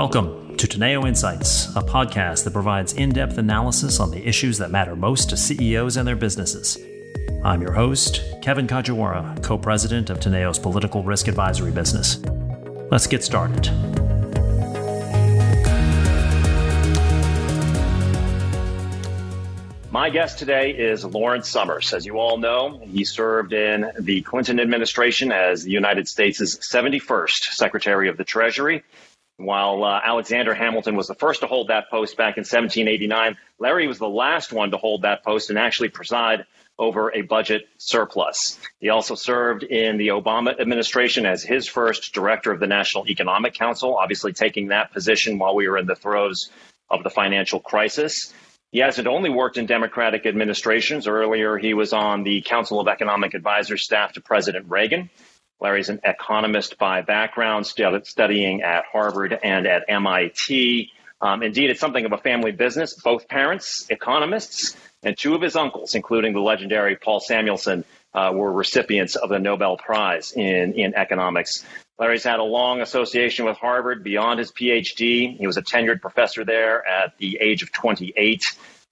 Welcome to Teneo Insights, a podcast that provides in depth analysis on the issues that matter most to CEOs and their businesses. I'm your host, Kevin Kajiwara, co president of Teneo's political risk advisory business. Let's get started. My guest today is Lawrence Summers. As you all know, he served in the Clinton administration as the United States' 71st Secretary of the Treasury while uh, Alexander Hamilton was the first to hold that post back in 1789, Larry was the last one to hold that post and actually preside over a budget surplus. He also served in the Obama administration as his first director of the National Economic Council, obviously taking that position while we were in the throes of the financial crisis. He hasn't only worked in Democratic administrations. Earlier, he was on the Council of Economic Advisors staff to President Reagan. Larry's an economist by background, studying at Harvard and at MIT. Um, indeed, it's something of a family business. Both parents, economists, and two of his uncles, including the legendary Paul Samuelson, uh, were recipients of the Nobel Prize in, in economics. Larry's had a long association with Harvard beyond his PhD. He was a tenured professor there at the age of 28.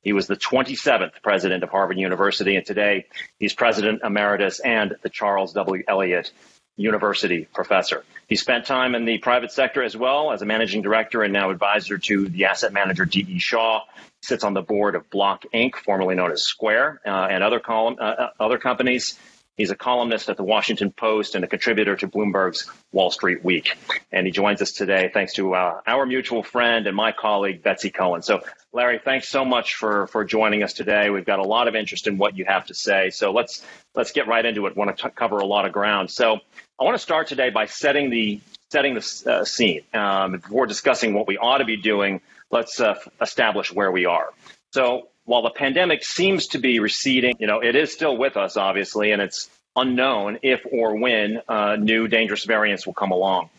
He was the 27th president of Harvard University, and today he's president emeritus and the Charles W. Eliot university professor. He spent time in the private sector as well as a managing director and now advisor to the asset manager D.E. Shaw. He sits on the board of Block Inc., formerly known as Square, uh, and other column, uh, uh, other companies. He's a columnist at the Washington Post and a contributor to Bloomberg's Wall Street Week. And he joins us today thanks to uh, our mutual friend and my colleague, Betsy Cohen. So, Larry, thanks so much for, for joining us today. We've got a lot of interest in what you have to say. So let's, let's get right into it. Want to t- cover a lot of ground. So I want to start today by setting the setting the uh, scene. Um, before discussing what we ought to be doing, let's uh, establish where we are. So while the pandemic seems to be receding, you know, it is still with us, obviously, and it's unknown if or when uh, new dangerous variants will come along.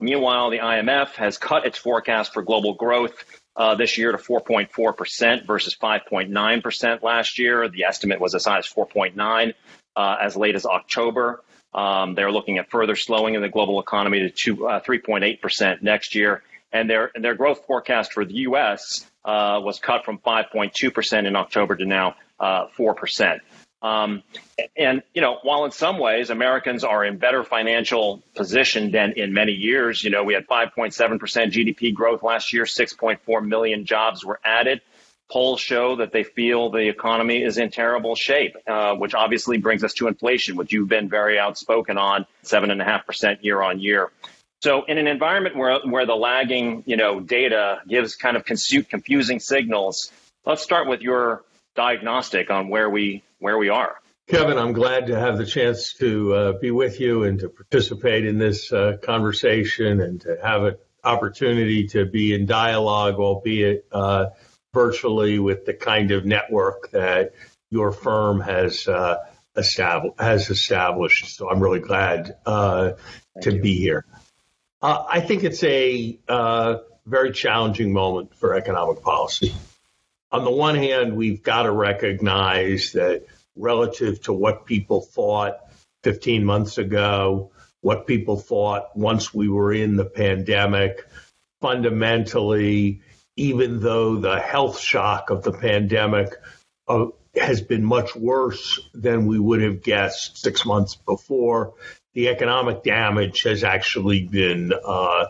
Meanwhile, the IMF has cut its forecast for global growth uh, this year to 4.4% versus 5.9% last year. The estimate was as high as 4.9 uh, as late as October. Um, they're looking at further slowing in the global economy to uh, 3.8% next year. And their, and their growth forecast for the U.S. Uh, was cut from 5.2% in October to now uh, 4%. Um, and, you know, while in some ways Americans are in better financial position than in many years, you know, we had 5.7% GDP growth last year, 6.4 million jobs were added polls show that they feel the economy is in terrible shape, uh, which obviously brings us to inflation, which you've been very outspoken on, seven and a half percent year on year. So, in an environment where where the lagging, you know, data gives kind of confusing signals, let's start with your diagnostic on where we where we are. Kevin, I'm glad to have the chance to uh, be with you and to participate in this uh, conversation and to have an opportunity to be in dialogue, albeit uh, virtually with the kind of network that your firm has uh, established. Has established. So I'm really glad uh, to you. be here. Uh, I think it's a uh, very challenging moment for economic policy. On the one hand, we've got to recognize that relative to what people thought 15 months ago, what people thought once we were in the pandemic, fundamentally even though the health shock of the pandemic uh, has been much worse than we would have guessed six months before, the economic damage has actually been uh,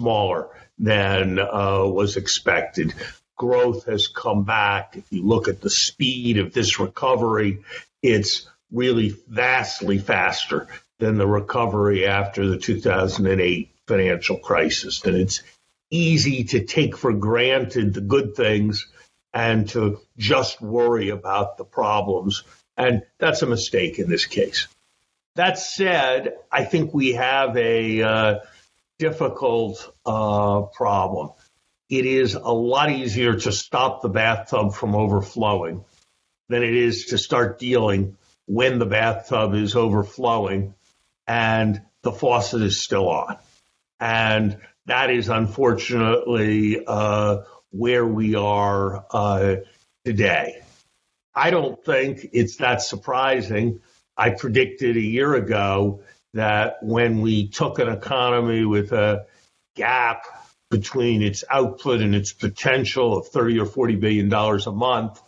smaller than uh, was expected. Growth has come back. If you look at the speed of this recovery, it's really vastly faster than the recovery after the 2008 financial crisis. And it's easy to take for granted the good things and to just worry about the problems. And that's a mistake in this case. That said, I think we have a uh, difficult uh, problem. It is a lot easier to stop the bathtub from overflowing than it is to start dealing when the bathtub is overflowing and the faucet is still on. And that is unfortunately uh, where we are uh, today. I don't think it's that surprising. I predicted a year ago that when we took an economy with a gap between its output and its potential of 30 or 40 billion dollars a month,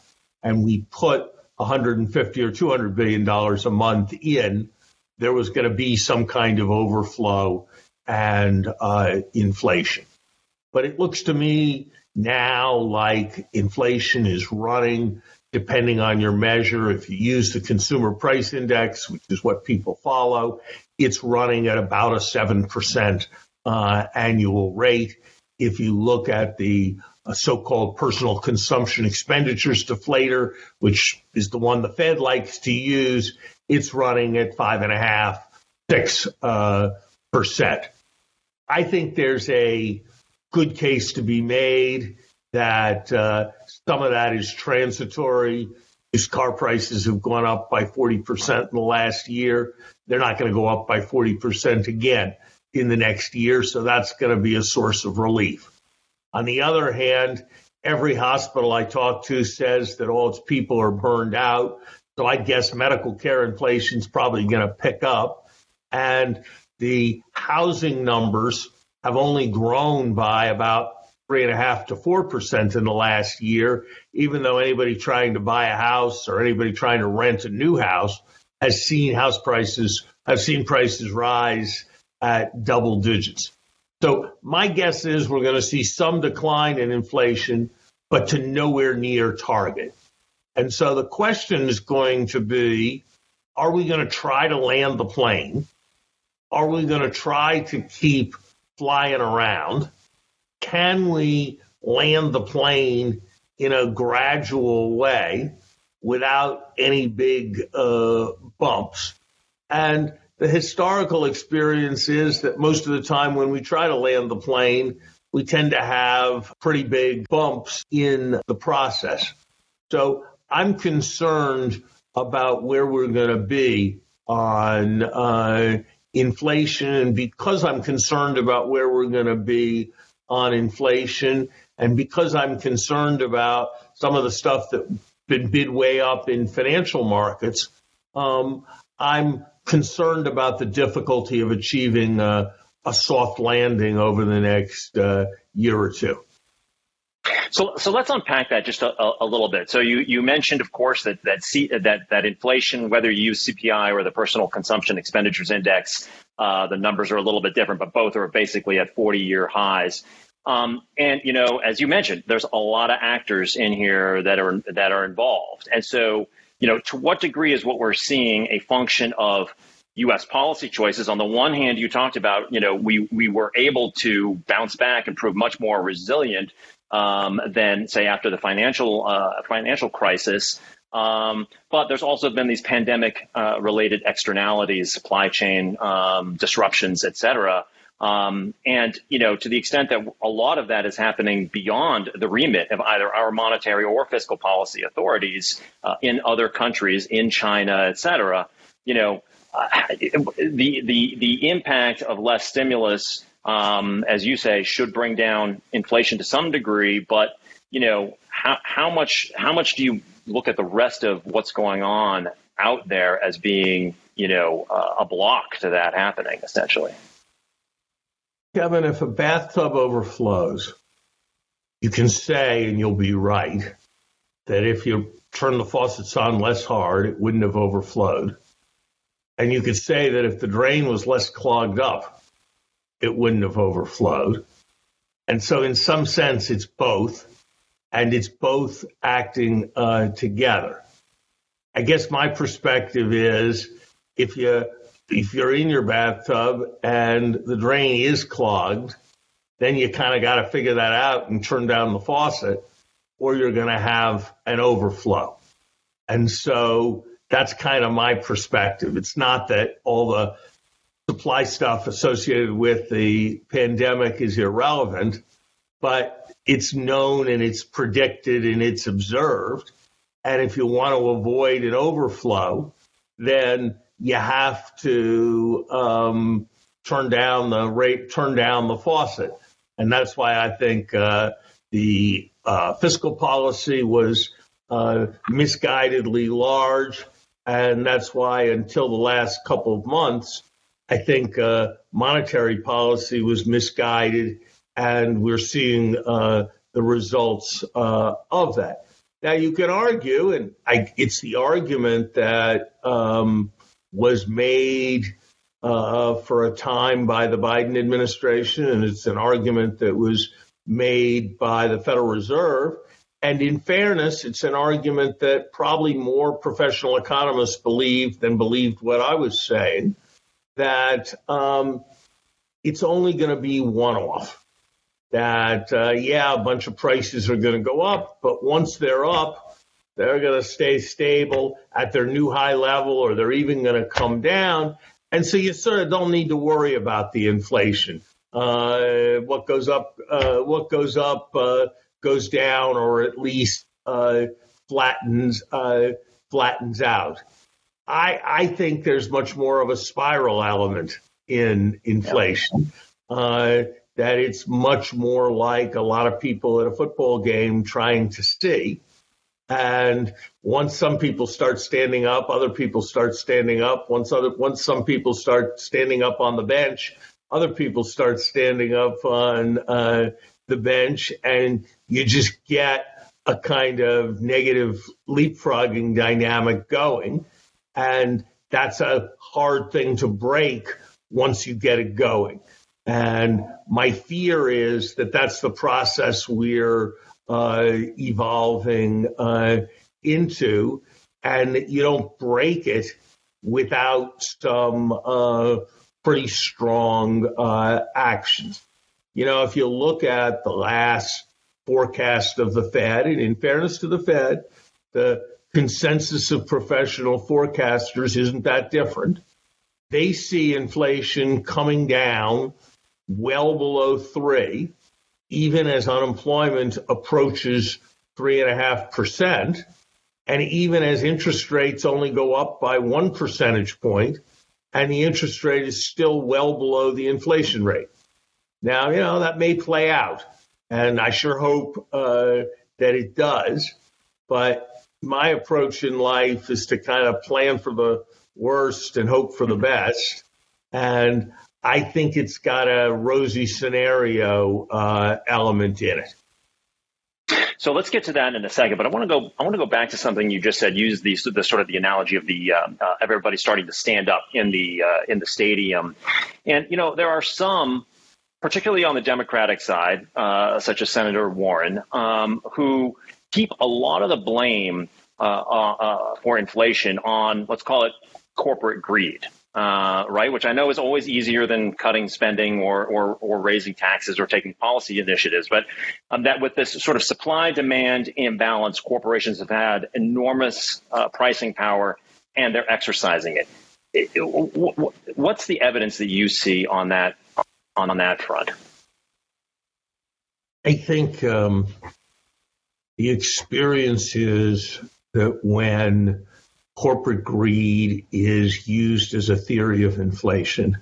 and we put 150 or 200 billion dollars a month in, there was going to be some kind of overflow and uh, inflation. But it looks to me now like inflation is running, depending on your measure. If you use the consumer price index, which is what people follow, it's running at about a 7% uh, annual rate. If you look at the uh, so-called personal consumption expenditures deflator, which is the one the Fed likes to use, it's running at five and a half, six uh, percent. I think there's a good case to be made that uh, some of that is transitory. Used car prices have gone up by 40% in the last year. They're not going to go up by 40% again in the next year, so that's going to be a source of relief. On the other hand, every hospital I talk to says that all its people are burned out. So I guess medical care inflation is probably going to pick up. And the housing numbers have only grown by about three and a half to four percent in the last year, even though anybody trying to buy a house or anybody trying to rent a new house has seen house prices have seen prices rise at double digits. So my guess is we're going to see some decline in inflation, but to nowhere near target. And so the question is going to be, are we going to try to land the plane? Are we going to try to keep flying around? Can we land the plane in a gradual way without any big uh, bumps? And the historical experience is that most of the time when we try to land the plane, we tend to have pretty big bumps in the process. So I'm concerned about where we're going to be on uh, inflation. And because I'm concerned about where we're going to be on inflation, and because I'm concerned about some of the stuff that's been bid way up in financial markets, um, I'm concerned about the difficulty of achieving uh, a soft landing over the next uh, year or two. So, so let's unpack that just a, a, little bit. So you, you mentioned, of course, that that, C, that that inflation, whether you use CPI or the Personal Consumption Expenditures Index, uh, the numbers are a little bit different, but both are basically at 40-year highs. Um, and you know, as you mentioned, there's a lot of actors in here that are that are involved. And so, you know, to what degree is what we're seeing a function of U.S. policy choices. On the one hand, you talked about, you know, we we were able to bounce back and prove much more resilient um, than say after the financial uh, financial crisis. Um, but there's also been these pandemic uh, related externalities, supply chain um, disruptions, et cetera. Um, and you know, to the extent that a lot of that is happening beyond the remit of either our monetary or fiscal policy authorities uh, in other countries, in China, et cetera, you know, uh, the the the impact of less stimulus um, as you say, should bring down inflation to some degree. But you know, how how much how much do you look at the rest of what's going on out there as being you know uh, a block to that happening essentially? Kevin, if a bathtub overflows, you can say, and you'll be right, that if you turn the faucets on less hard, it wouldn't have overflowed. And you could say that if the drain was less clogged up, it wouldn't have overflowed. And so, in some sense, it's both, and it's both acting uh, together. I guess my perspective is if you if you're in your bathtub and the drain is clogged, then you kind of got to figure that out and turn down the faucet, or you're going to have an overflow. And so that's kind of my perspective. It's not that all the supply stuff associated with the pandemic is irrelevant, but it's known and it's predicted and it's observed. And if you want to avoid an overflow, then you have to um, turn down the rate, turn down the faucet. And that's why I think uh, the uh, fiscal policy was uh, misguidedly large. And that's why until the last couple of months, I think uh, monetary policy was misguided and we're seeing uh, the results uh, of that. Now, you can argue, and I, it's the argument that um, was made uh, for a time by the Biden administration, and it's an argument that was made by the Federal Reserve. And in fairness, it's an argument that probably more professional economists believe than believed what I was saying that um, it's only going to be one off that, uh, yeah, a bunch of prices are going to go up, but once they're up, they're going to stay stable at their new high level or they're even going to come down. And so you sort of don't need to worry about the inflation. Uh, what goes up, uh, what goes up uh, goes down, or at least uh, flattens uh, flattens out. I, I think there's much more of a spiral element in inflation. Uh, that it's much more like a lot of people at a football game trying to see. And once some people start standing up, other people start standing up. Once other, once some people start standing up on the bench, other people start standing up on uh, the bench, and you just get a kind of negative leapfrogging dynamic going. And that's a hard thing to break once you get it going. And my fear is that that's the process we're uh, evolving uh, into, and you don't break it without some uh, pretty strong uh, actions. You know, if you look at the last forecast of the Fed, and in fairness to the Fed, the consensus of professional forecasters isn't that different. They see inflation coming down well below three, even as unemployment approaches three and a half percent, and even as interest rates only go up by one percentage point, and the interest rate is still well below the inflation rate. Now, you know, that may play out, and I sure hope uh, that it does, but my approach in life is to kind of plan for the worst and hope for the best. And I think it's got a rosy scenario uh, element in it. So let's get to that in a second. But I want to go. I want to go back to something you just said. Use the, the sort of the analogy of the uh, uh, everybody starting to stand up in the uh, in the stadium, and you know there are some, particularly on the Democratic side, uh, such as Senator Warren, um, who keep a lot of the blame uh, uh, for inflation on let's call it corporate greed uh, right? Which I know is always easier than cutting spending or, or, or raising taxes or taking policy initiatives. But um, that with this sort of supply demand imbalance, corporations have had enormous uh, pricing power and they're exercising it what's the evidence that you see on that on, on that front? I think um, the experience is that when corporate greed is used as a theory of inflation,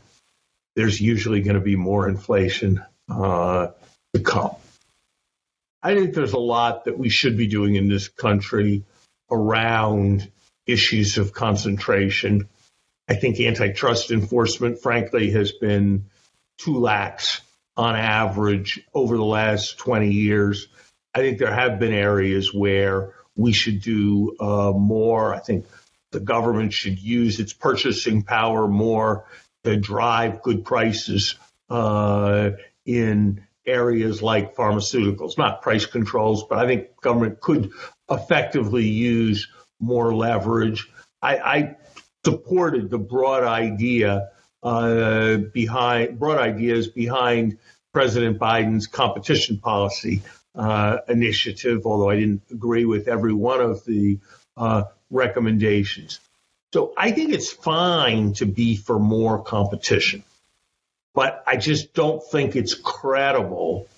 there's usually going to be more inflation uh, to come. I think there's a lot that we should be doing in this country around issues of concentration. I think antitrust enforcement, frankly, has been too lax on average over the last 20 years. I think there have been areas where we should do uh, more. I think the government should use its purchasing power more to drive good prices uh, in areas like pharmaceuticals, not price controls, but I think government could effectively use more leverage. I, I supported the broad idea uh, behind broad ideas behind President Biden's competition policy uh, initiative, although I didn't agree with every one of the uh, recommendations. So I think it's fine to be for more competition, but I just don't think it's credible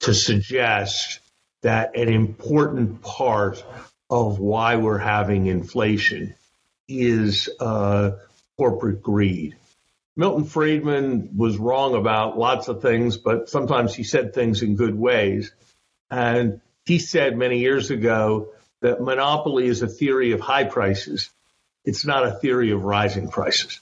to suggest that an important part of why we're having inflation is uh, corporate greed. Milton Friedman was wrong about lots of things, but sometimes he said things in good ways. And he said many years ago that monopoly is a theory of high prices. It's not a theory of rising prices.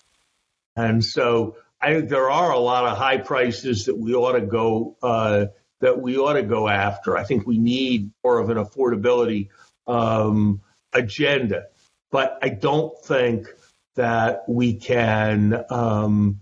And so I think there are a lot of high prices that we ought to go uh, that we ought to go after. I think we need more of an affordability um, agenda, but I don't think that we can um,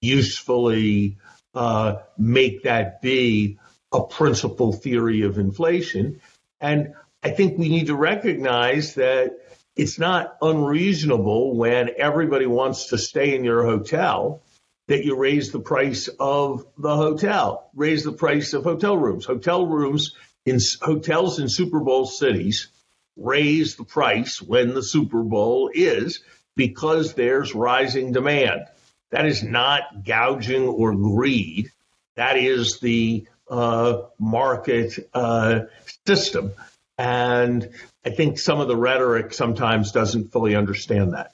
usefully uh, make that be a principal theory of inflation. And I think we need to recognize that it's not unreasonable when everybody wants to stay in your hotel that you raise the price of the hotel, raise the price of hotel rooms. Hotel rooms in hotels in Super Bowl cities raise the price when the Super Bowl is because there's rising demand. That is not gouging or greed. That is the uh, market uh, system. And I think some of the rhetoric sometimes doesn't fully understand that.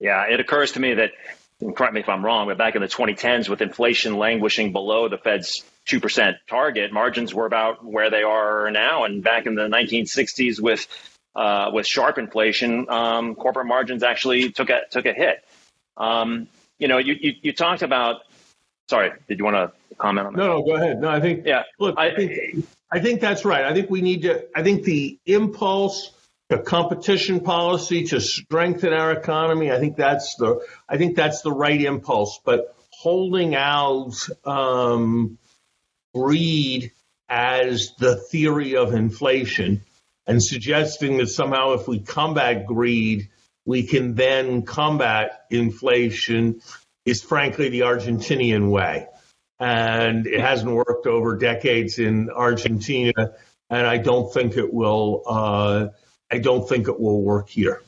Yeah, it occurs to me that, correct me if I'm wrong, but back in the 2010s, with inflation languishing below the Fed's 2% target, margins were about where they are now. And back in the 1960s, with uh, with sharp inflation, um, corporate margins actually took a took a hit. Um, you know, you, you, you talked about. Sorry, did you want to comment on that? No, no, go ahead. No, I think. Yeah. Look, I, I think I think that's right. I think we need to, I think the impulse, the competition policy to strengthen our economy, I think that's the, I think that's the right impulse. But holding out um, greed as the theory of inflation and suggesting that somehow if we combat greed, we can then combat inflation is frankly the Argentinian way and it hasn't worked over decades in Argentina, and I don't think it will. Uh, I don't think it will work here.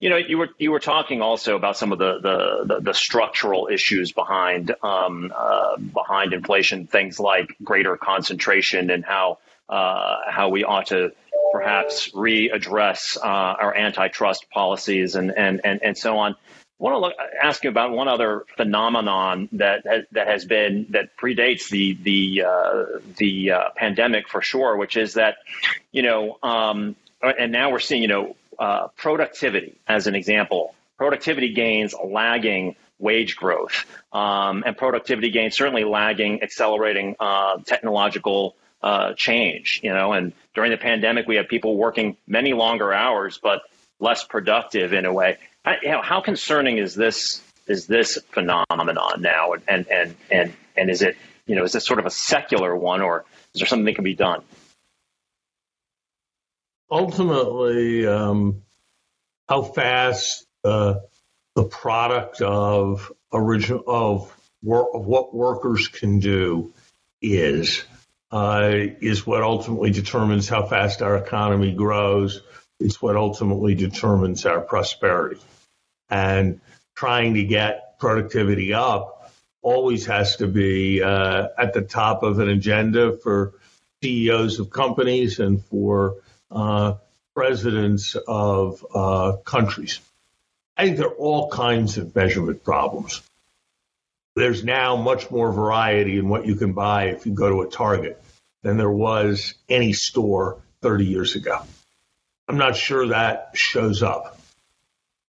You know, you were you were talking also about some of the the, the, the structural issues behind um, uh, behind inflation, things like greater concentration and how uh, how we ought to perhaps readdress uh, our antitrust policies and, and and and so on. I want to look, ask you about one other phenomenon that has, that has been that predates the the uh, the uh, pandemic for sure, which is that you know, um, and now we're seeing you know uh, productivity as an example, productivity gains lagging wage growth, um, and productivity gains certainly lagging accelerating uh, technological uh, change. You know, and during the pandemic, we had people working many longer hours, but less productive in a way. I, you know, how concerning is this is this phenomenon now, and and and and is it you know is this sort of a secular one, or is there something that can be done? Ultimately, um, how fast uh, the product of original of, wor- of what workers can do is uh, is what ultimately determines how fast our economy grows. It's what ultimately determines our prosperity and trying to get productivity up always has to be uh, at the top of an agenda for CEOs of companies and for uh, presidents of uh, countries. I think there are all kinds of measurement problems. There's now much more variety in what you can buy if you go to a Target than there was any store 30 years ago. I'm not sure that shows up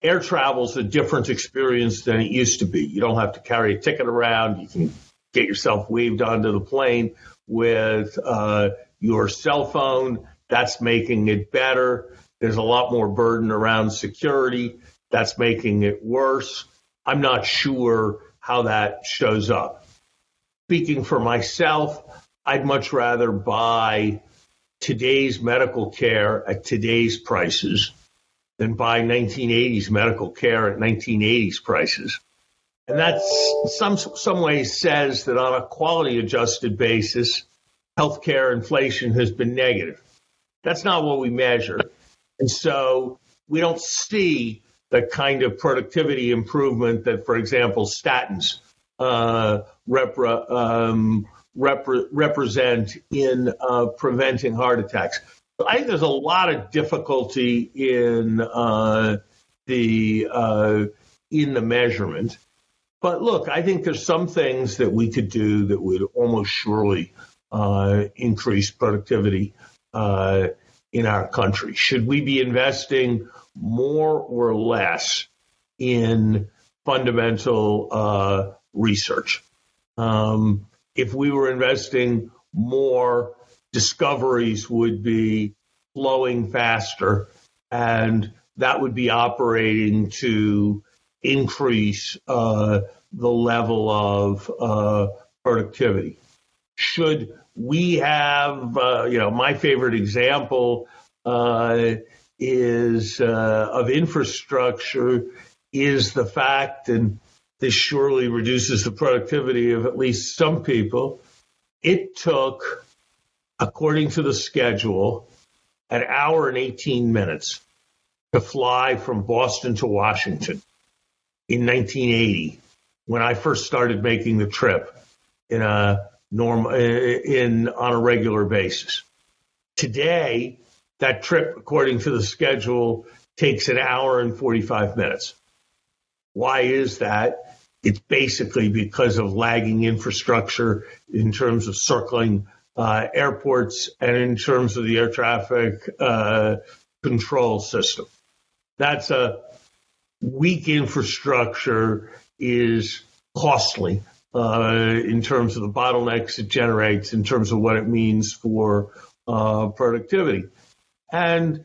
air travel is a different experience than it used to be. You don't have to carry a ticket around. You can get yourself waved onto the plane with uh, your cell phone. That's making it better. There's a lot more burden around security. That's making it worse. I'm not sure how that shows up. Speaking for myself, I'd much rather buy today's medical care at today's prices than buy 1980s medical care at 1980s prices. And that's some some ways says that on a quality adjusted basis, healthcare inflation has been negative. That's not what we measure. And so we don't see the kind of productivity improvement that, for example, statins uh, repre- um, repre- represent in uh, preventing heart attacks. I think there's a lot of difficulty in uh, the uh, in the measurement. But look, I think there's some things that we could do that would almost surely uh, increase productivity uh, in our country. Should we be investing more or less in fundamental research. Um, if we were investing more, discoveries would be flowing faster, and that would be operating to increase uh, the level of uh, productivity. Should we have, uh, you know, my favorite example uh, is uh, of infrastructure is the fact, and this surely reduces the productivity of at least some people. It took, according to the schedule, an hour and 18 minutes to fly from Boston to Washington in 1980 when I first started making the trip in a norm in on a regular basis. Today, that trip, according to the schedule, takes an hour and 45 minutes. Why is that? It's basically because of lagging infrastructure in terms of circling uh, airports and in terms of the air traffic uh, control system. That's a weak infrastructure is costly uh, in terms of the bottlenecks it generates, in terms of what it means for uh, productivity. And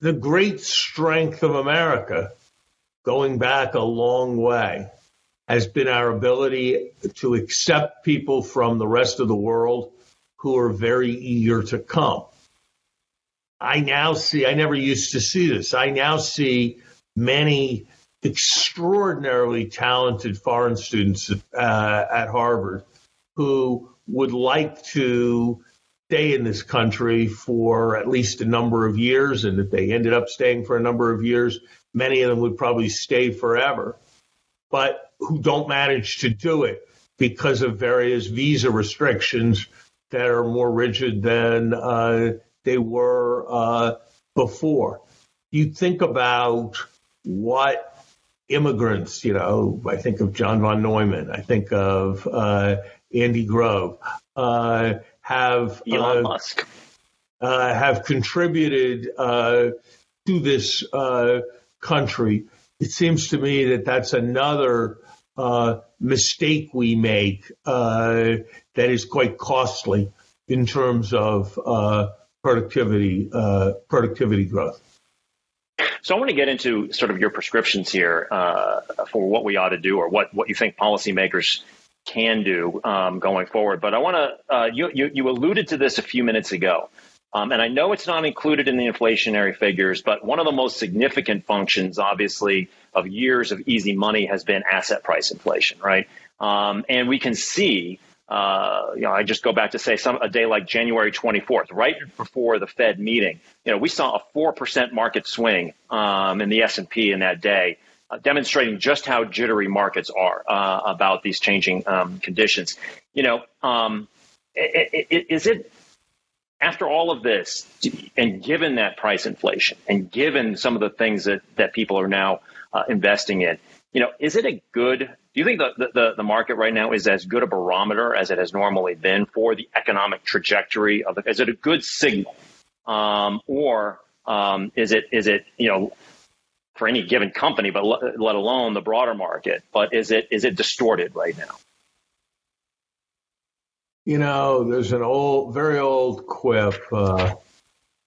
the great strength of America, going back a long way, has been our ability to accept people from the rest of the world who are very eager to come. I now see, I never used to see this. I now see many extraordinarily talented foreign students uh, at Harvard who would like to stay in this country for at least a number of years. And that they ended up staying for a number of years, many of them would probably stay forever, but who don't manage to do it because of various visa restrictions that are more rigid than uh, they were uh, before. You think about what immigrants, you know, I think of John von Neumann, I think of uh, Andy Grove, uh, have Elon uh, Musk uh, have contributed uh, to this country. It seems to me that that's another mistake we make that is quite costly in terms of productivity productivity growth. So I want to get into sort of your prescriptions here uh, for what we ought to do or what, what you think policymakers can do um, going forward. But I want to, uh, you, you, you, alluded to this a few minutes ago. Um, and I know it's not included in the inflationary figures, but one of the most significant functions, obviously, of years of easy money has been asset price inflation, right? Um, and we can see uh, you know, I just go back to say some a day like January 24th, right before the Fed meeting. You know, we saw a four percent market swing um, in the S and P in that day, uh, demonstrating just how jittery markets are uh, about these changing um, conditions. You know, um, is it after all of this, and given that price inflation, and given some of the things that that people are now uh, investing in, you know, is it a good do you think the, the, the, market right now is as good a barometer as it has normally been for the economic trajectory of the, is it a good signal? Um, or um, is it, is it, you know, for any given company, but let, let alone the broader market, but is it, is it distorted right now? You know, there's an old, very old quip uh,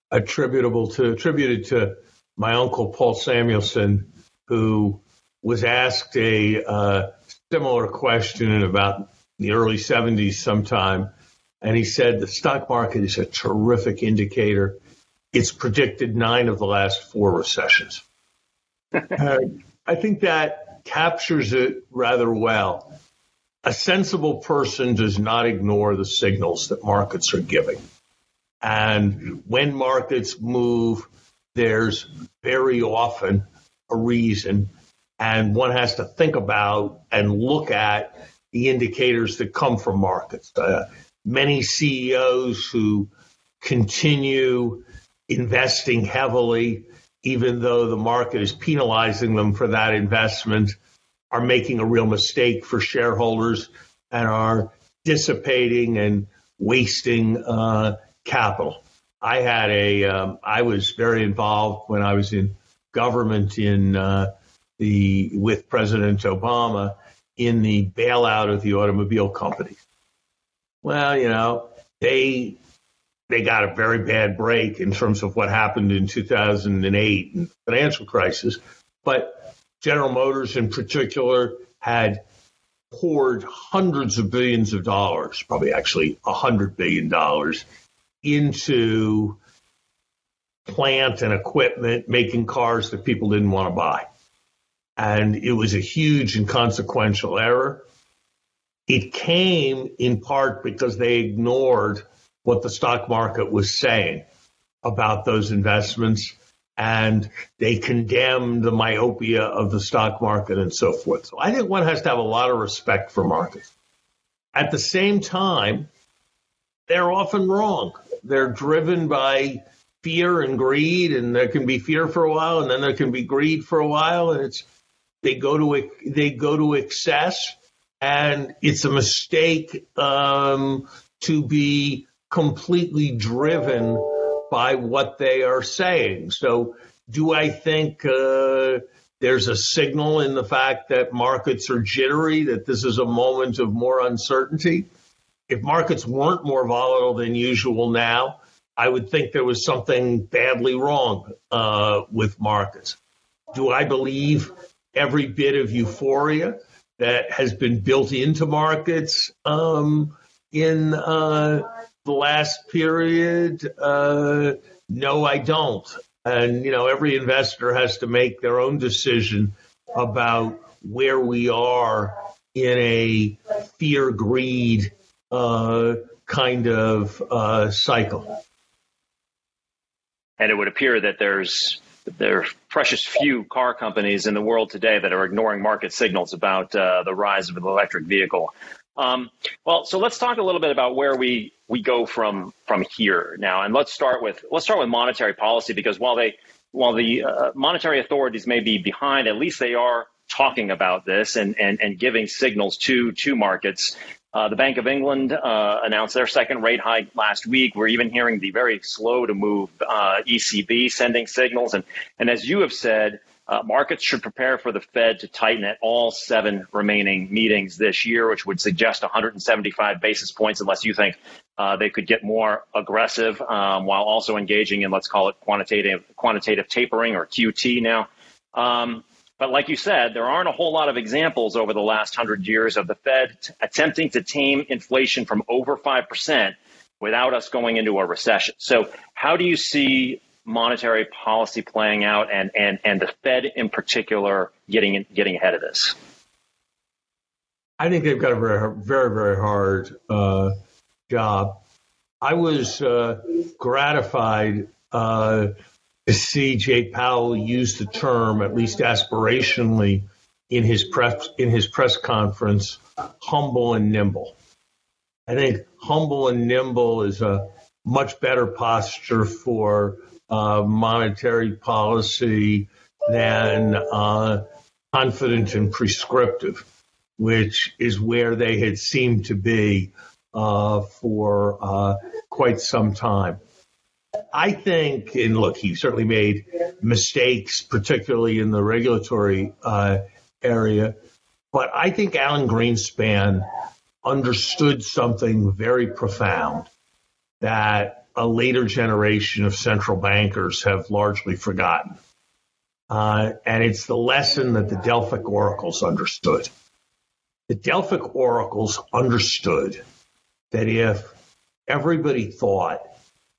attributable to attributed to my uncle Paul Samuelson, who was asked a uh, similar question in about the early 70s sometime. And he said the stock market is a terrific indicator. It's predicted nine of the last four recessions. uh, I think that captures it rather well. A sensible person does not ignore the signals that markets are giving. And when markets move, there's very often a reason and one has to think about and look at the indicators that come from markets. Uh, many CEOs who continue investing heavily, even though the market is penalizing them for that investment, are making a real mistake for shareholders and are dissipating and wasting uh, capital. I had a, um, I was very involved when I was in government in uh, the with President Obama in the bailout of the automobile companies. Well, you know, they they got a very bad break in terms of what happened in 2008 and financial crisis, but General Motors in particular had poured hundreds of billions of dollars, probably actually a hundred billion dollars, into plant and equipment making cars that people didn't want to buy. And it was a huge and consequential error. It came in part because they ignored what the stock market was saying about those investments and they condemn the myopia of the stock market and so forth. So I think one has to have a lot of respect for markets. At the same time, they're often wrong. They're driven by fear and greed, and there can be fear for a while, and then there can be greed for a while, and it's they go to they go to excess, and it's a mistake um, to be completely driven by what they are saying. So, do I think uh, there's a signal in the fact that markets are jittery, that this is a moment of more uncertainty? If markets weren't more volatile than usual now, I would think there was something badly wrong uh, with markets. Do I believe every bit of euphoria that has been built into markets um, in uh, the last period? Uh, no, I don't. And, you know, every investor has to make their own decision about where we are in a fear greed uh, kind of uh, cycle. And it would appear that there's there are precious few car companies in the world today that are ignoring market signals about uh, the rise of the electric vehicle. Um, well, so let's talk a little bit about where we we go from from here now, and let's start with let's start with monetary policy because while they while the uh, monetary authorities may be behind, at least they are talking about this and and, and giving signals to to markets. Uh, the Bank of England uh, announced their second rate hike last week. We're even hearing the very slow to move uh, ECB sending signals, and and as you have said, uh, markets should prepare for the Fed to tighten at all seven remaining meetings this year, which would suggest 175 basis points, unless you think uh, they could get more aggressive um, while also engaging in, let's call it quantitative quantitative tapering or QT now. Um, but like you said, there aren't a whole lot of examples over the last hundred years of the Fed t- attempting to tame inflation from over five percent without us going into a recession. So, how do you see monetary policy playing out and, and, and the Fed in particular getting, getting ahead of this? I think they've got a very, very, very hard uh, job. I was uh, gratified uh, to see Jay Powell use the term, at least aspirationally, in his press in his press conference, humble and nimble. I think humble and nimble is a much better posture for uh, monetary policy than uh, confident and prescriptive, which is where they had seemed to be for uh, quite some time. I think, and look, he certainly made mistakes, particularly in the regulatory uh, area, but I think Alan Greenspan understood something very profound that a later generation of central bankers have largely forgotten. Uh, and it's the lesson that the Delphic oracles understood. The Delphic oracles understood that if everybody thought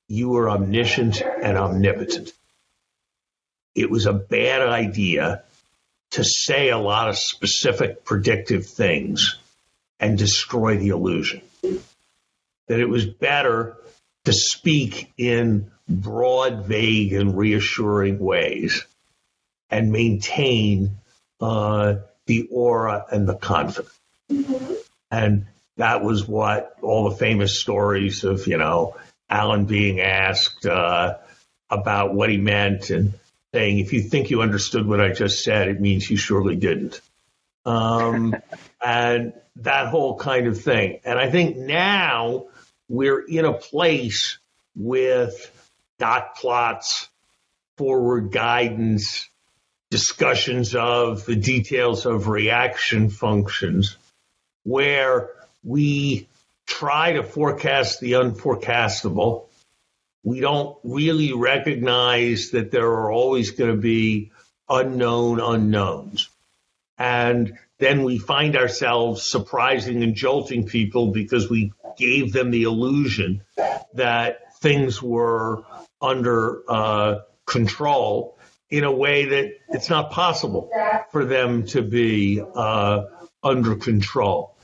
you were omniscient and omnipotent, it was a bad idea to say a lot of specific predictive things and destroy the illusion. That it was better to speak in broad, vague, and reassuring ways and maintain uh, the aura and the confidence. And that was what all the famous stories of, you know, Alan being asked uh, about what he meant and saying, if you think you understood what I just said, it means you surely didn't. Um, and that whole kind of thing. And I think now we're in a place with dot plots, forward guidance, discussions of the details of reaction functions where we try to forecast the unforecastable. We don't really recognize that there are always going to be unknown unknowns. And then we find ourselves surprising and jolting people because we gave them the illusion that things were under uh, control in a way that it's not possible for them to be uh, under control.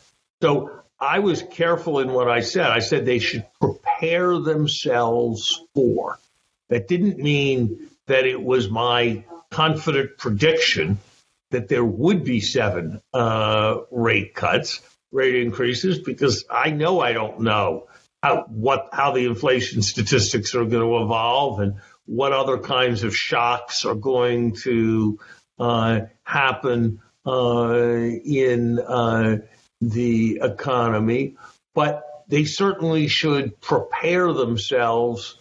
So I was careful in what I said. I said they should prepare themselves for. That didn't mean that it was my confident prediction that there would be seven uh, rate cuts, rate increases, because I know I don't know how, what how the inflation statistics are going to evolve and what other kinds of shocks are going to uh, happen uh, in uh, the economy, but they certainly should prepare themselves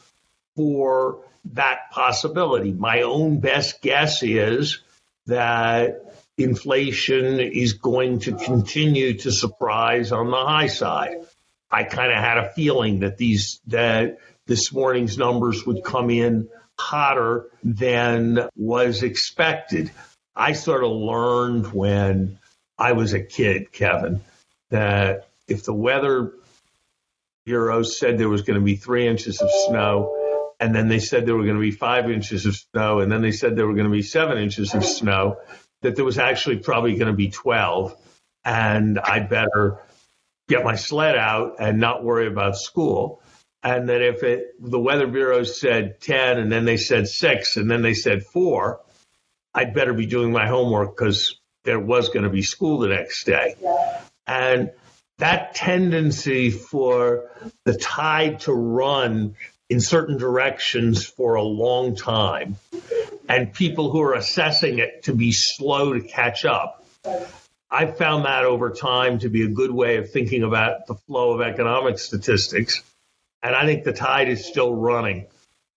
for that possibility. My own best guess is that inflation is going to continue to surprise on the high side. I kind of had a feeling that these that this morning's numbers would come in hotter than was expected. I sort of learned when I was a kid, Kevin, that if the weather bureau said there was going to be three inches of snow, and then they said there were going to be five inches of snow, and then they said there were going to be seven inches of snow, that there was actually probably going to be 12, and I better get my sled out and not worry about school. And that if it, the weather bureau said 10 and then they said six and then they said four, I'd better be doing my homework because there was going to be school the next day. And that tendency for the tide to run in certain directions for a long time and people who are assessing it to be slow to catch up. I've found that over time to be a good way of thinking about the flow of economic statistics. And I think the tide is still running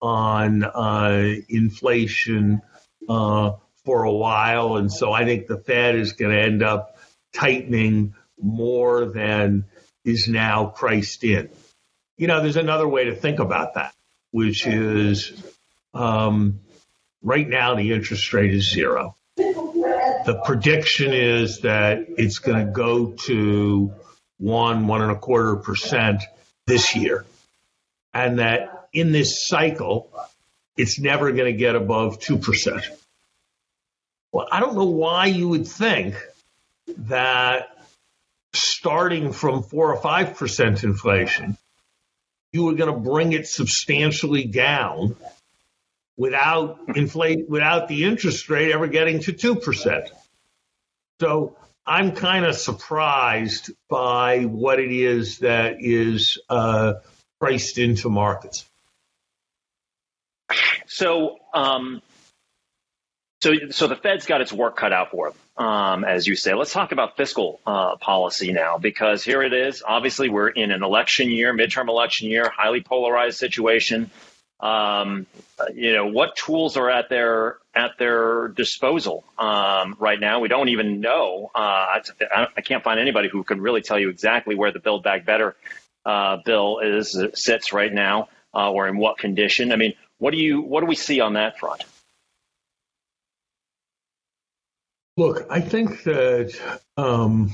on uh, inflation uh, for a while. And so I think the Fed is going to end up tightening more than is now priced in. You know, there's another way to think about that, which is um, right now the interest rate is zero. The prediction is that it's going to go to one, one and a quarter percent this year. And that in this cycle, it's never going to get above 2%. Well, I don't know why you would think that starting from four or 5% inflation, you were going to bring it substantially down without inflate without the interest rate ever getting to 2%. So I'm kind of surprised by what it is that is uh, priced into markets. So, um, so, so the Fed's got its work cut out for it, um, as you say. Let's talk about fiscal uh, policy now, because here it is. Obviously, we're in an election year, midterm election year, highly polarized situation. Um, you know, what tools are at their at their disposal um, right now? We don't even know. Uh, I, I, can't find anybody who can really tell you exactly where the Build Back Better uh, bill is sits right now, uh, or in what condition. I mean, what do you what do we see on that front? Look, I think that um,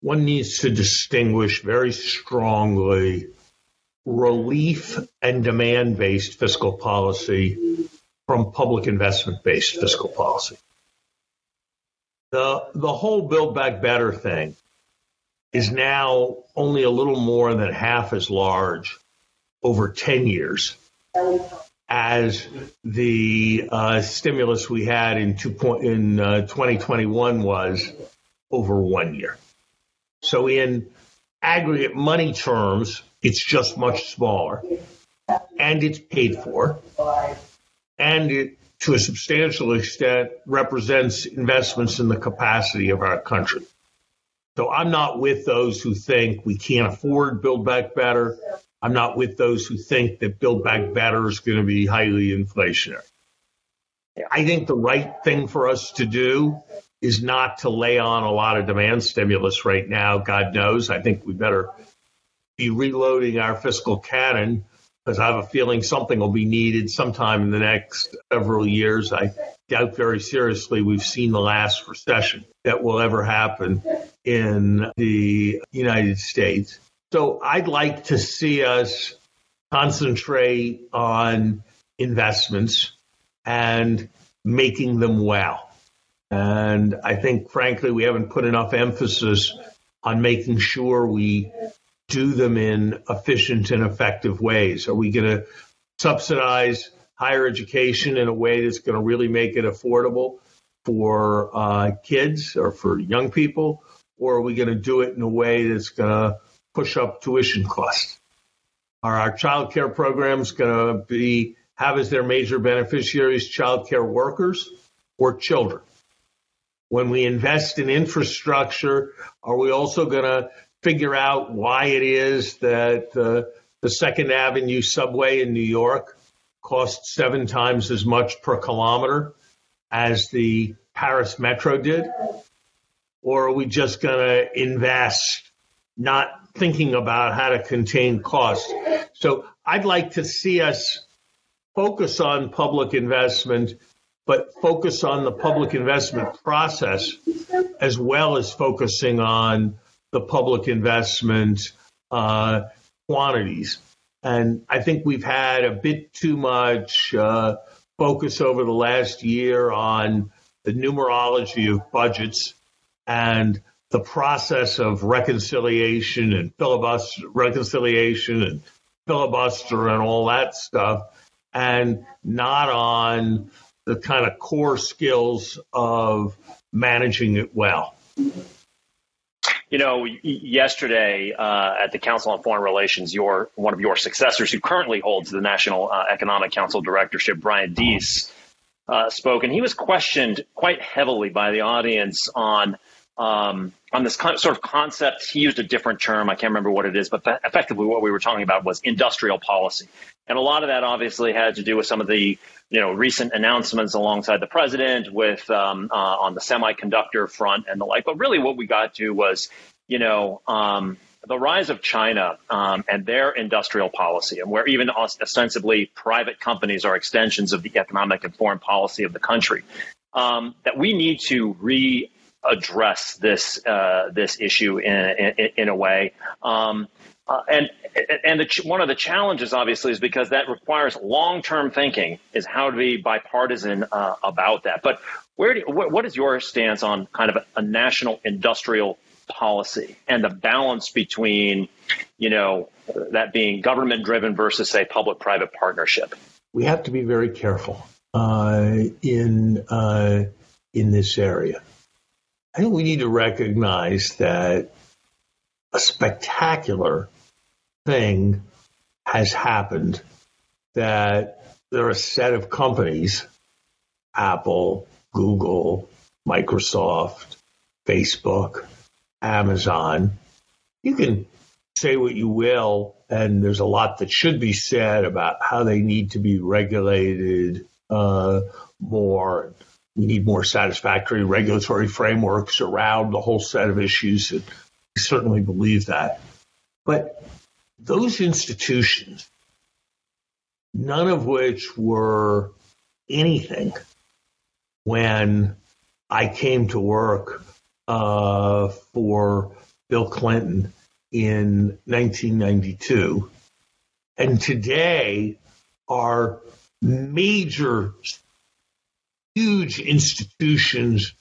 one needs to distinguish very strongly relief and demand based fiscal policy from public investment based fiscal policy. The, the whole Build Back Better thing is now only a little more than half as large over 10 years as the uh, stimulus we had in, two point, in uh, 2021 was over one year. So, in aggregate money terms, it's just much smaller and it's paid for. And it, to a substantial extent, represents investments in the capacity of our country. So I'm not with those who think we can't afford Build Back Better. I'm not with those who think that Build Back Better is going to be highly inflationary. I think the right thing for us to do is not to lay on a lot of demand stimulus right now. God knows. I think we better be reloading our fiscal cannon because I have a feeling something will be needed sometime in the next several years. I doubt very seriously we've seen the last recession that will ever happen in the United States. So I'd like to see us concentrate on investments and making them well. And I think, frankly, we haven't put enough emphasis on making sure we do them in efficient and effective ways. Are we going to subsidize higher education in a way that's going to really make it affordable for uh, kids or for young people? Or are we going to do it in a way that's going to push up tuition costs? Are our child care programs going to be have as their major beneficiaries child care workers or children? When we invest in infrastructure, are we also going to figure out why it is that uh, the Second Avenue subway in New York costs seven times as much per kilometer as the Paris Metro did? Or are we just going to invest, not thinking about how to contain costs? So I'd like to see us focus on public investment, but focus on the public investment process as well as focusing on the public investment uh, quantities. And I think we've had a bit too much uh, focus over the last year on the numerology of budgets and the process of reconciliation and filibuster reconciliation and filibuster and all that stuff and not on the kind of core skills of managing it well. You know, yesterday uh, at the Council on Foreign Relations, your one of your successors, who currently holds the National uh, Economic Council directorship, Brian Deese, uh, spoke, and he was questioned quite heavily by the audience on um, on this sort of concept. He used a different term. I can't remember what it is, but effectively what we were talking about was industrial policy, and a lot of that obviously had to do with some of the you know recent announcements alongside the president with um, uh, on the semiconductor front and the like. But really, what we got to was you know um, the rise of China um, and their industrial policy, and where even ostensibly private companies are extensions of the economic and foreign policy of the country. Um, that we need to readdress this uh, this issue in, in, in a way. Um, uh, and and the, one of the challenges, obviously, is because that requires long term thinking, is how to be bipartisan uh, about that. But where do, what, what is your stance on kind of a, a, national industrial policy and the balance between, you know, that being government driven versus, say, public private partnership? We have to be very careful uh, in uh, in this area. I think we need to recognize that a spectacular thing has happened that there are a set of companies, Apple, Google, Microsoft, Facebook, Amazon. You can say what you will, and there's a lot that should be said about how they need to be regulated uh, more. We need more satisfactory regulatory frameworks around the whole set of issues. And we certainly believe that. But those institutions, none of which were anything when I came to work uh, for Bill Clinton in 1992, and today are major, huge institutions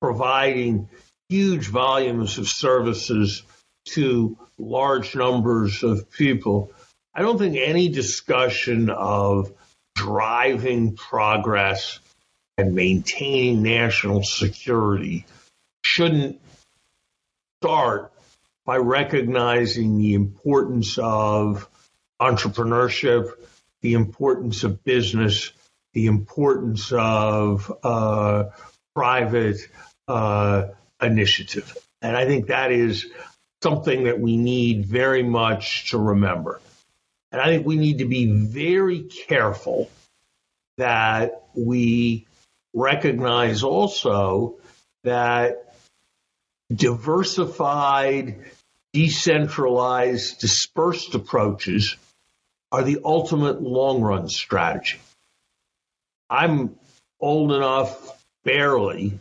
providing huge volumes of services to large numbers of people, I don't think any discussion of driving progress and maintaining national security shouldn't start by recognizing the importance of entrepreneurship, the importance of business, the importance of uh, private uh, initiative. And I think that is something that we need very much to remember. And I think we need to be very careful that we recognize also that diversified, decentralized, dispersed approaches are the ultimate long run strategy. I'm old enough, barely,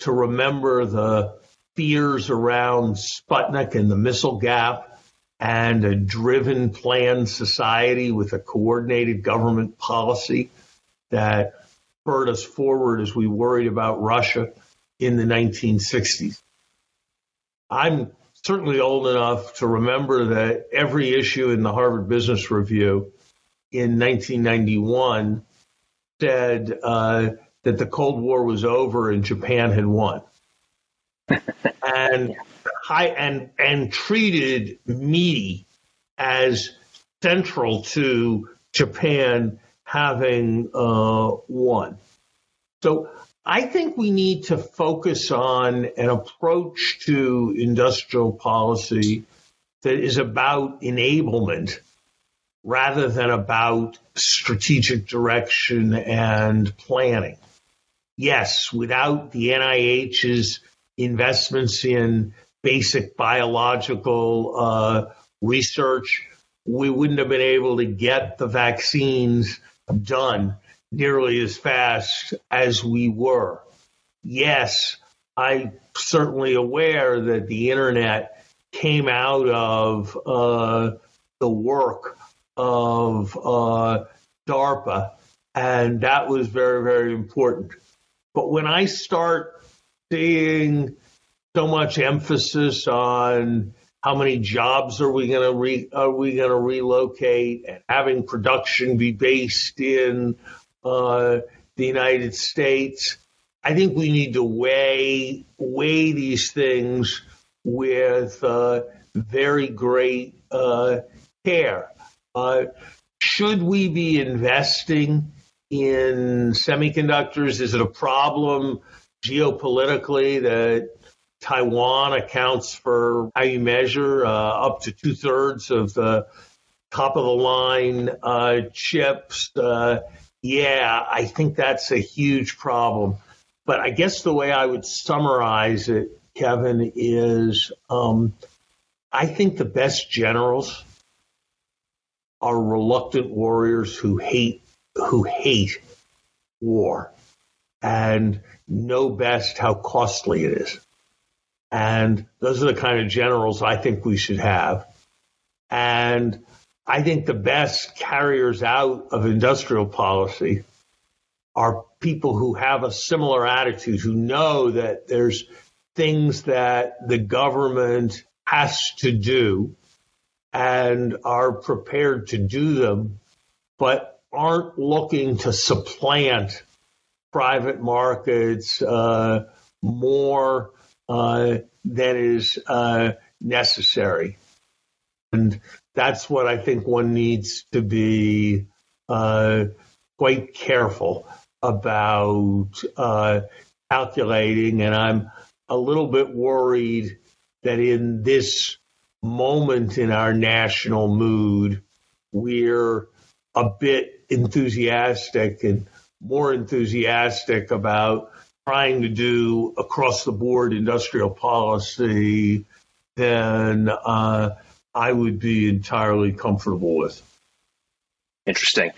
to remember the fears around Sputnik and the missile gap and a driven, planned society with a coordinated government policy that spurred us forward as we worried about Russia in the 1960s. I'm certainly old enough to remember that every issue in the Harvard Business Review in 1991 said uh, that the Cold War was over and Japan had won. and high and and treated me as central to Japan having uh, won. So I think we need to focus on an approach to industrial policy that is about enablement rather than about strategic direction and planning. Yes, without the NIH's investments in basic biological uh, research, we wouldn't have been able to get the vaccines done nearly as fast as we were. Yes, I'm certainly aware that the internet came out of uh, the work of uh, DARPA, and that was very, very important. But when I start seeing so much emphasis on how many jobs are we going to re- are we going to relocate and having production be based in uh, the United States. I think we need to weigh weigh these things with uh, very great uh, care. Uh, should we be investing in semiconductors? Is it a problem geopolitically that Taiwan accounts for how you measure uh, up to two thirds of the top of the line uh, chips? Uh, yeah, I think that's a huge problem. But I guess the way I would summarize it, Kevin, is um, I think the best generals are reluctant warriors who hate who hate war and know best how costly it is. And those are the kind of generals I think we should have. And I think the best carriers out of industrial policy are people who have a similar attitude, who know that there's things that the government has to do and are prepared to do them, but aren't looking to supplant private markets uh, more uh, than is uh, necessary. And that's what I think one needs to be uh, quite careful about uh, calculating. And I'm a little bit worried that in this moment in our national mood, we're a bit enthusiastic and more enthusiastic about trying to do across the board industrial policy than uh, I would be entirely comfortable with. Interesting.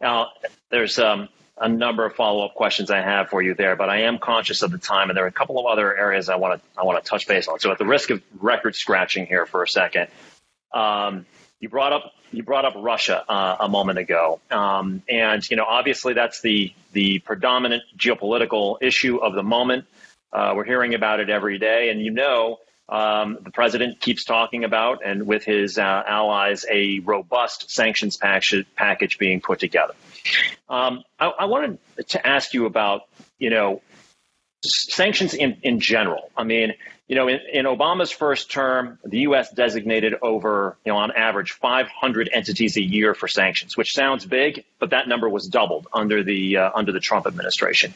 Now, there's um, a number of follow-up questions I have for you there, but I am conscious of the time, and there are a couple of other areas I want to I want to touch base on. So, at the risk of record scratching here for a second, um, you brought up you brought up Russia uh, a moment ago, um, and you know obviously that's the the predominant geopolitical issue of the moment. Uh, we're hearing about it every day, and you know um, the president keeps talking about, and with his uh, allies, a robust sanctions package, package being put together. Um, I, I, wanted to ask you about, you know, sanctions in, in general. I mean, you know, in, in, Obama's first term, the U.S. designated over, you know, on average, 500 entities a year for sanctions, which sounds big, but that number was doubled under the uh, under the Trump administration.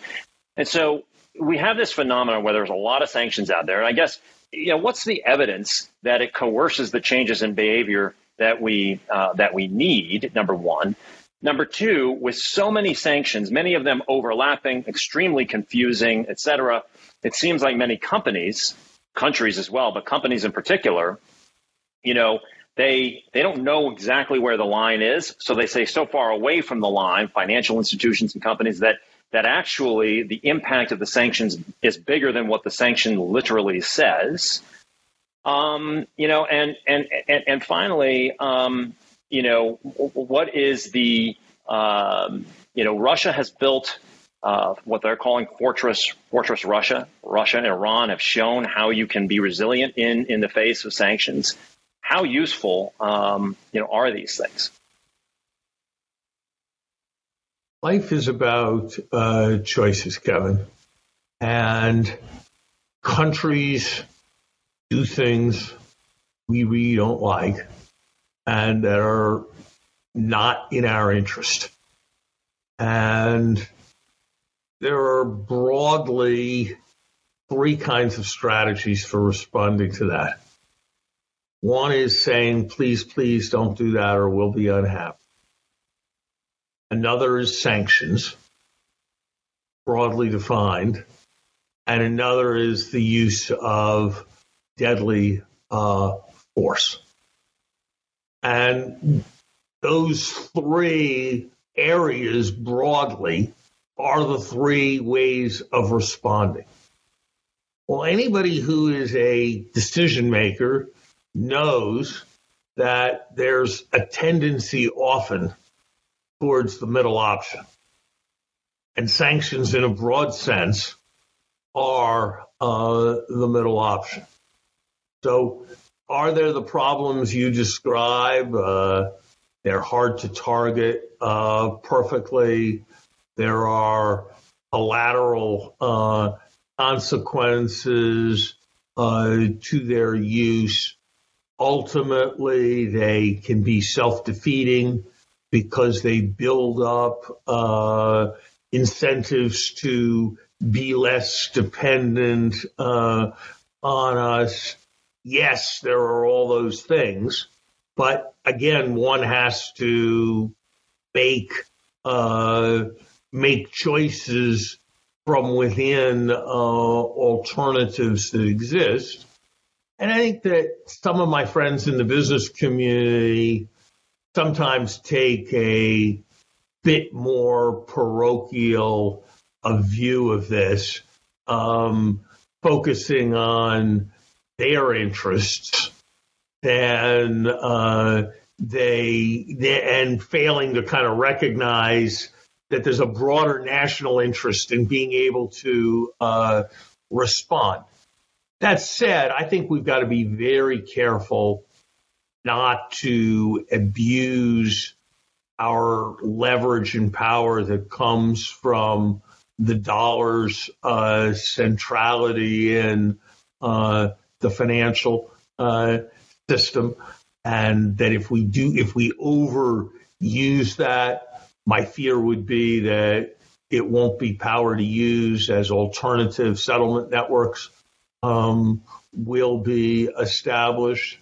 And so we have this phenomenon where there's a lot of sanctions out there, and I guess you know, what's the evidence that it coerces the changes in behavior that we uh, that we need? Number one, Number two, with so many sanctions, many of them overlapping, extremely confusing, et cetera, it seems like many companies, countries as well, but companies in particular, you know, they they don't know exactly where the line is, so they say so far away from the line. Financial institutions and companies that that actually the impact of the sanctions is bigger than what the sanction literally says. Um, you know, and and and, and finally, um, you know, what is the um, you know, Russia has built uh, what they're calling fortress fortress Russia. Russia and Iran have shown how you can be resilient in in the face of sanctions. How useful, um, you know, are these things? Life is about uh, choices, Kevin, and countries do things we really don't like and that are not in our interest. And there are broadly three kinds of strategies for responding to that. One is saying, please, please don't do that or we'll be unhappy. Another is sanctions, broadly defined. And another is the use of deadly uh, force. And those three areas broadly are the three ways of responding. Well, anybody who is a decision maker knows that there's a tendency often towards the middle option. And sanctions, in a broad sense, are uh, the middle option. So, are there the problems you describe? Uh, they're hard to target uh, perfectly. There are collateral uh, consequences uh, to their use. Ultimately, they can be self defeating because they build up uh, incentives to be less dependent uh, on us. Yes, there are all those things. But again, one has to make uh, make choices from within uh, alternatives that exist. And I think that some of my friends in the business community sometimes take a bit more parochial a view of this, um, focusing on their interests and uh, they, they and failing to kind of recognize that there's a broader national interest in being able to uh, respond. That said, I think we've got to be very careful not to abuse our leverage and power that comes from the dollar's uh, centrality in uh, the financial uh, system, and that if we do, if we overuse that, my fear would be that it won't be power to use as alternative settlement networks um, will be established.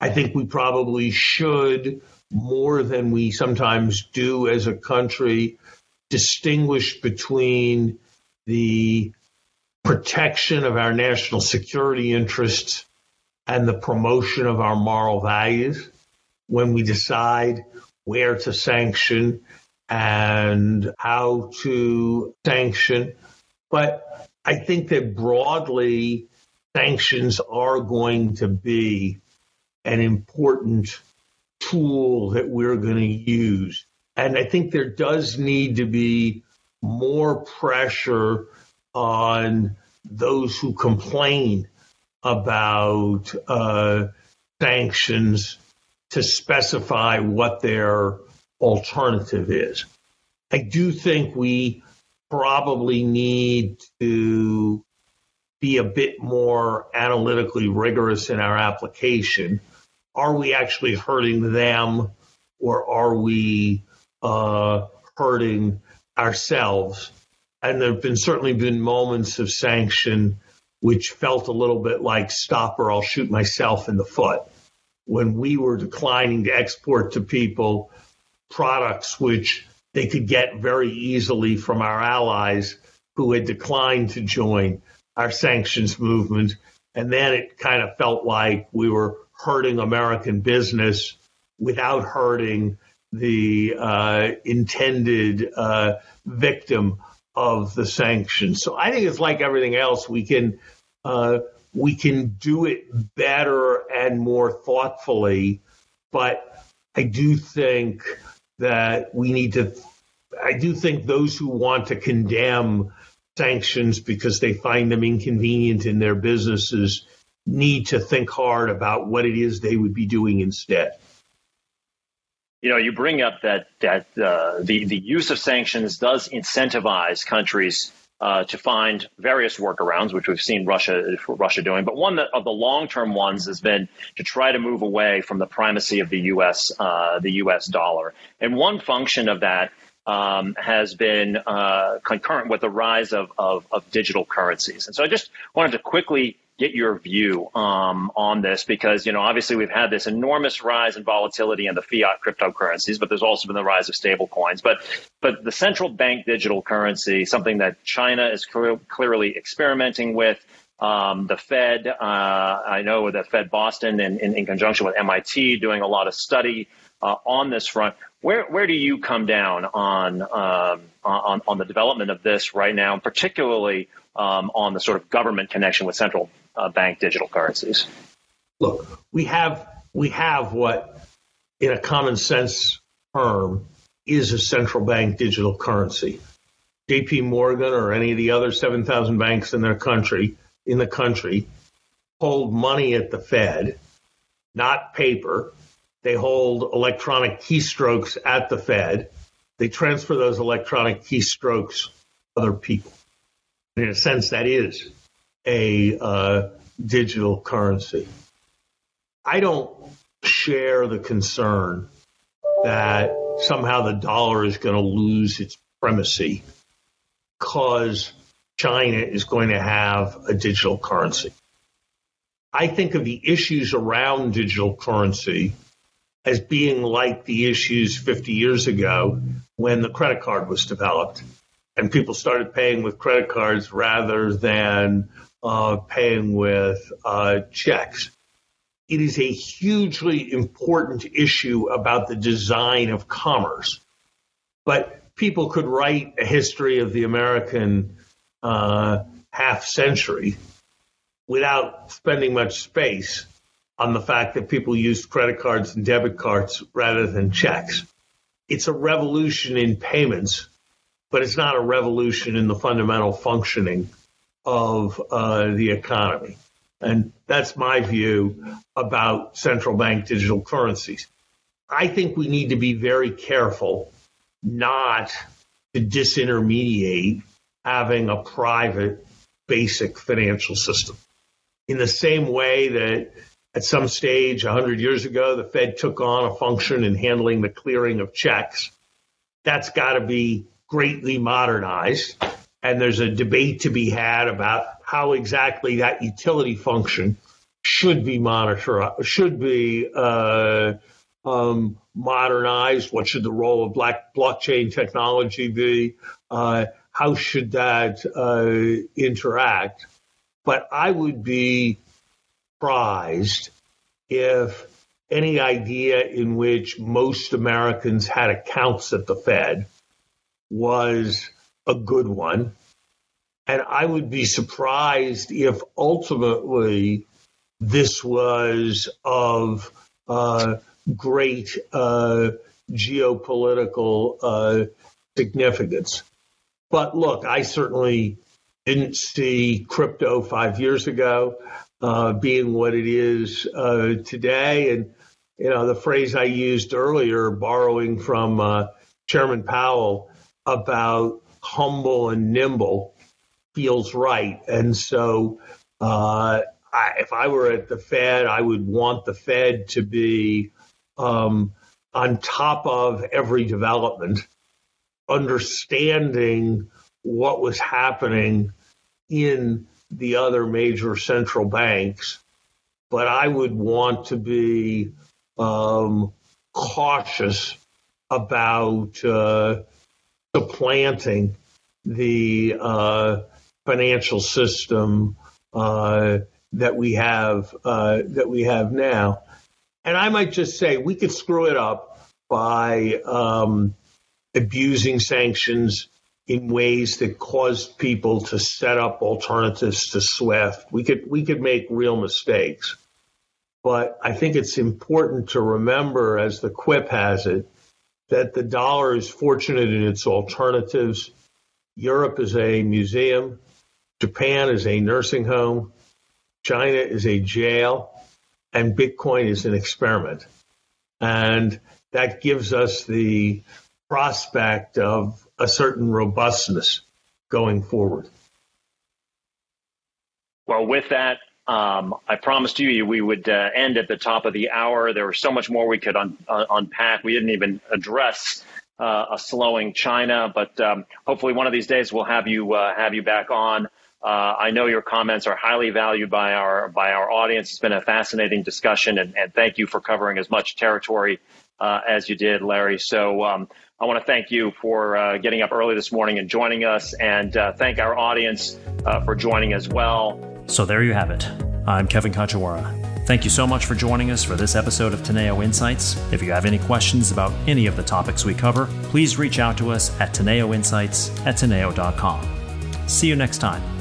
I think we probably should, more than we sometimes do as a country, distinguish between the protection of our national security interests and the promotion of our moral values when we decide where to sanction and how to sanction. But I think that broadly, sanctions are going to be an important tool that we're going to use. And I think there does need to be more pressure on those who complain about uh, sanctions to specify what their alternative is. I do think we probably need to be a bit more analytically rigorous in our application. Are we actually hurting them or are we uh, hurting ourselves? And there have been certainly been moments of sanction which felt a little bit like stop or I'll shoot myself in the foot. When we were declining to export to people products which they could get very easily from our allies who had declined to join our sanctions movement. And then it kind of felt like we were hurting American business without hurting the uh, intended uh, victim of the sanctions. So I think it's like everything else. We can uh, we can do it better and more thoughtfully, but I do think that we need to. I do think those who want to condemn sanctions because they find them inconvenient in their businesses need to think hard about what it is they would be doing instead. You know, you bring up that that uh, the the use of sanctions does incentivize countries uh, to find various workarounds, which we've seen Russia Russia doing. But one that, of the long term ones has been to try to move away from the primacy of the U.S. Uh, the U.S. dollar, and one function of that um, has been uh, concurrent with the rise of, of, of, digital currencies. And so I just wanted to quickly get your view um, on this because, you know, obviously we've had this enormous rise in volatility in the fiat cryptocurrencies, but there's also been the rise of stable coins. But, but the central bank digital currency, something that China is clear, clearly experimenting with, um, the Fed, uh, I know the Fed Boston in, in, in, conjunction with MIT doing a lot of study uh, on this front. Where where do you come down on um, on on the development of this right now, particularly um, on the sort of government connection with central uh, bank digital currencies? Look, we have we have what, in a common sense term, is a central bank digital currency. J.P. Morgan or any of the other seven thousand banks in their country in the country hold money at the Fed, not paper, they hold electronic keystrokes at the Fed. They transfer those electronic keystrokes to other people. In a sense, that is a uh, digital currency. I don't share the concern that somehow the dollar is going to lose its primacy because China is going to have a digital currency. I think of the issues around digital currency as being like the issues 50 years ago when the credit card was developed and people started paying with credit cards rather than uh, paying with uh, checks. It is a hugely important issue about the design of commerce. But people could write a history of the American uh, half century without spending much space on the fact that people used credit cards and debit cards rather than checks. It's a revolution in payments, but it's not a revolution in the fundamental functioning of uh, the economy. And that's my view about central bank digital currencies. I think we need to be very careful not to disintermediate having a private basic financial system. In the same way that at some stage, 100 years ago, the Fed took on a function in handling the clearing of checks. That's got to be greatly modernized. And there's a debate to be had about how exactly that utility function should be monitored, should be uh, um, modernized. What should the role of black blockchain technology be? Uh, how should that uh, interact? But I would be surprised if any idea in which most Americans had accounts at the Fed was a good one. And I would be surprised if ultimately this was of uh, great uh, geopolitical uh, significance. But look, I certainly didn't see crypto five years ago uh, being what it is uh, today. And, you know, the phrase I used earlier, borrowing from uh, Chairman Powell about humble and nimble, feels right. And so, uh, I, if I were at the Fed, I would want the Fed to be um, on top of every development, understanding what was happening in the other major central banks, but I would want to be um, cautious about uh, supplanting the uh, financial system uh, that we have uh, that we have now. And I might just say we could screw it up by um, abusing sanctions in ways that caused people to set up alternatives to SWIFT. We could we could make real mistakes. But I think it's important to remember, as the quip has it, that the dollar is fortunate in its alternatives. Europe is a museum. Japan is a nursing home. China is a jail. And Bitcoin is an experiment. And that gives us the prospect of a certain robustness going forward. Well, with that, um, I promised you we would uh, end at the top of the hour. There was so much more we could un- uh, unpack. We didn't even address uh, a slowing China, but um, hopefully one of these days we'll have you uh, have you back on. Uh, I know your comments are highly valued by our by our audience. It's been a fascinating discussion, and, and thank you for covering as much territory uh, as you did, Larry. So. Um, I want to thank you for getting up early this morning and joining us, and thank our audience for joining as well. So there you have it. I'm Kevin Kajiwara. Thank you so much for joining us for this episode of Teneo Insights. If you have any questions about any of the topics we cover, please reach out to us at teneoinsights at teneo.com. See you next time.